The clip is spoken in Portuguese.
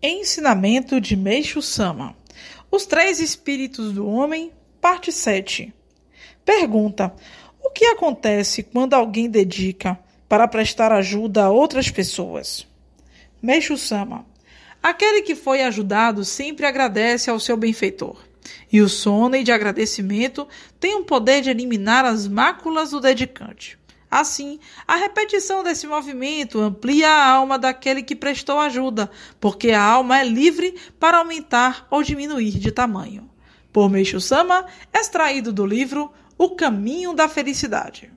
Ensinamento de Meixo Sama Os Três Espíritos do Homem, Parte 7 Pergunta: O que acontece quando alguém dedica para prestar ajuda a outras pessoas? Meixo Sama Aquele que foi ajudado sempre agradece ao seu benfeitor. E o sono de agradecimento tem o poder de eliminar as máculas do dedicante. Assim, a repetição desse movimento amplia a alma daquele que prestou ajuda, porque a alma é livre para aumentar ou diminuir de tamanho. Por Meixo Sama, extraído do livro O Caminho da Felicidade.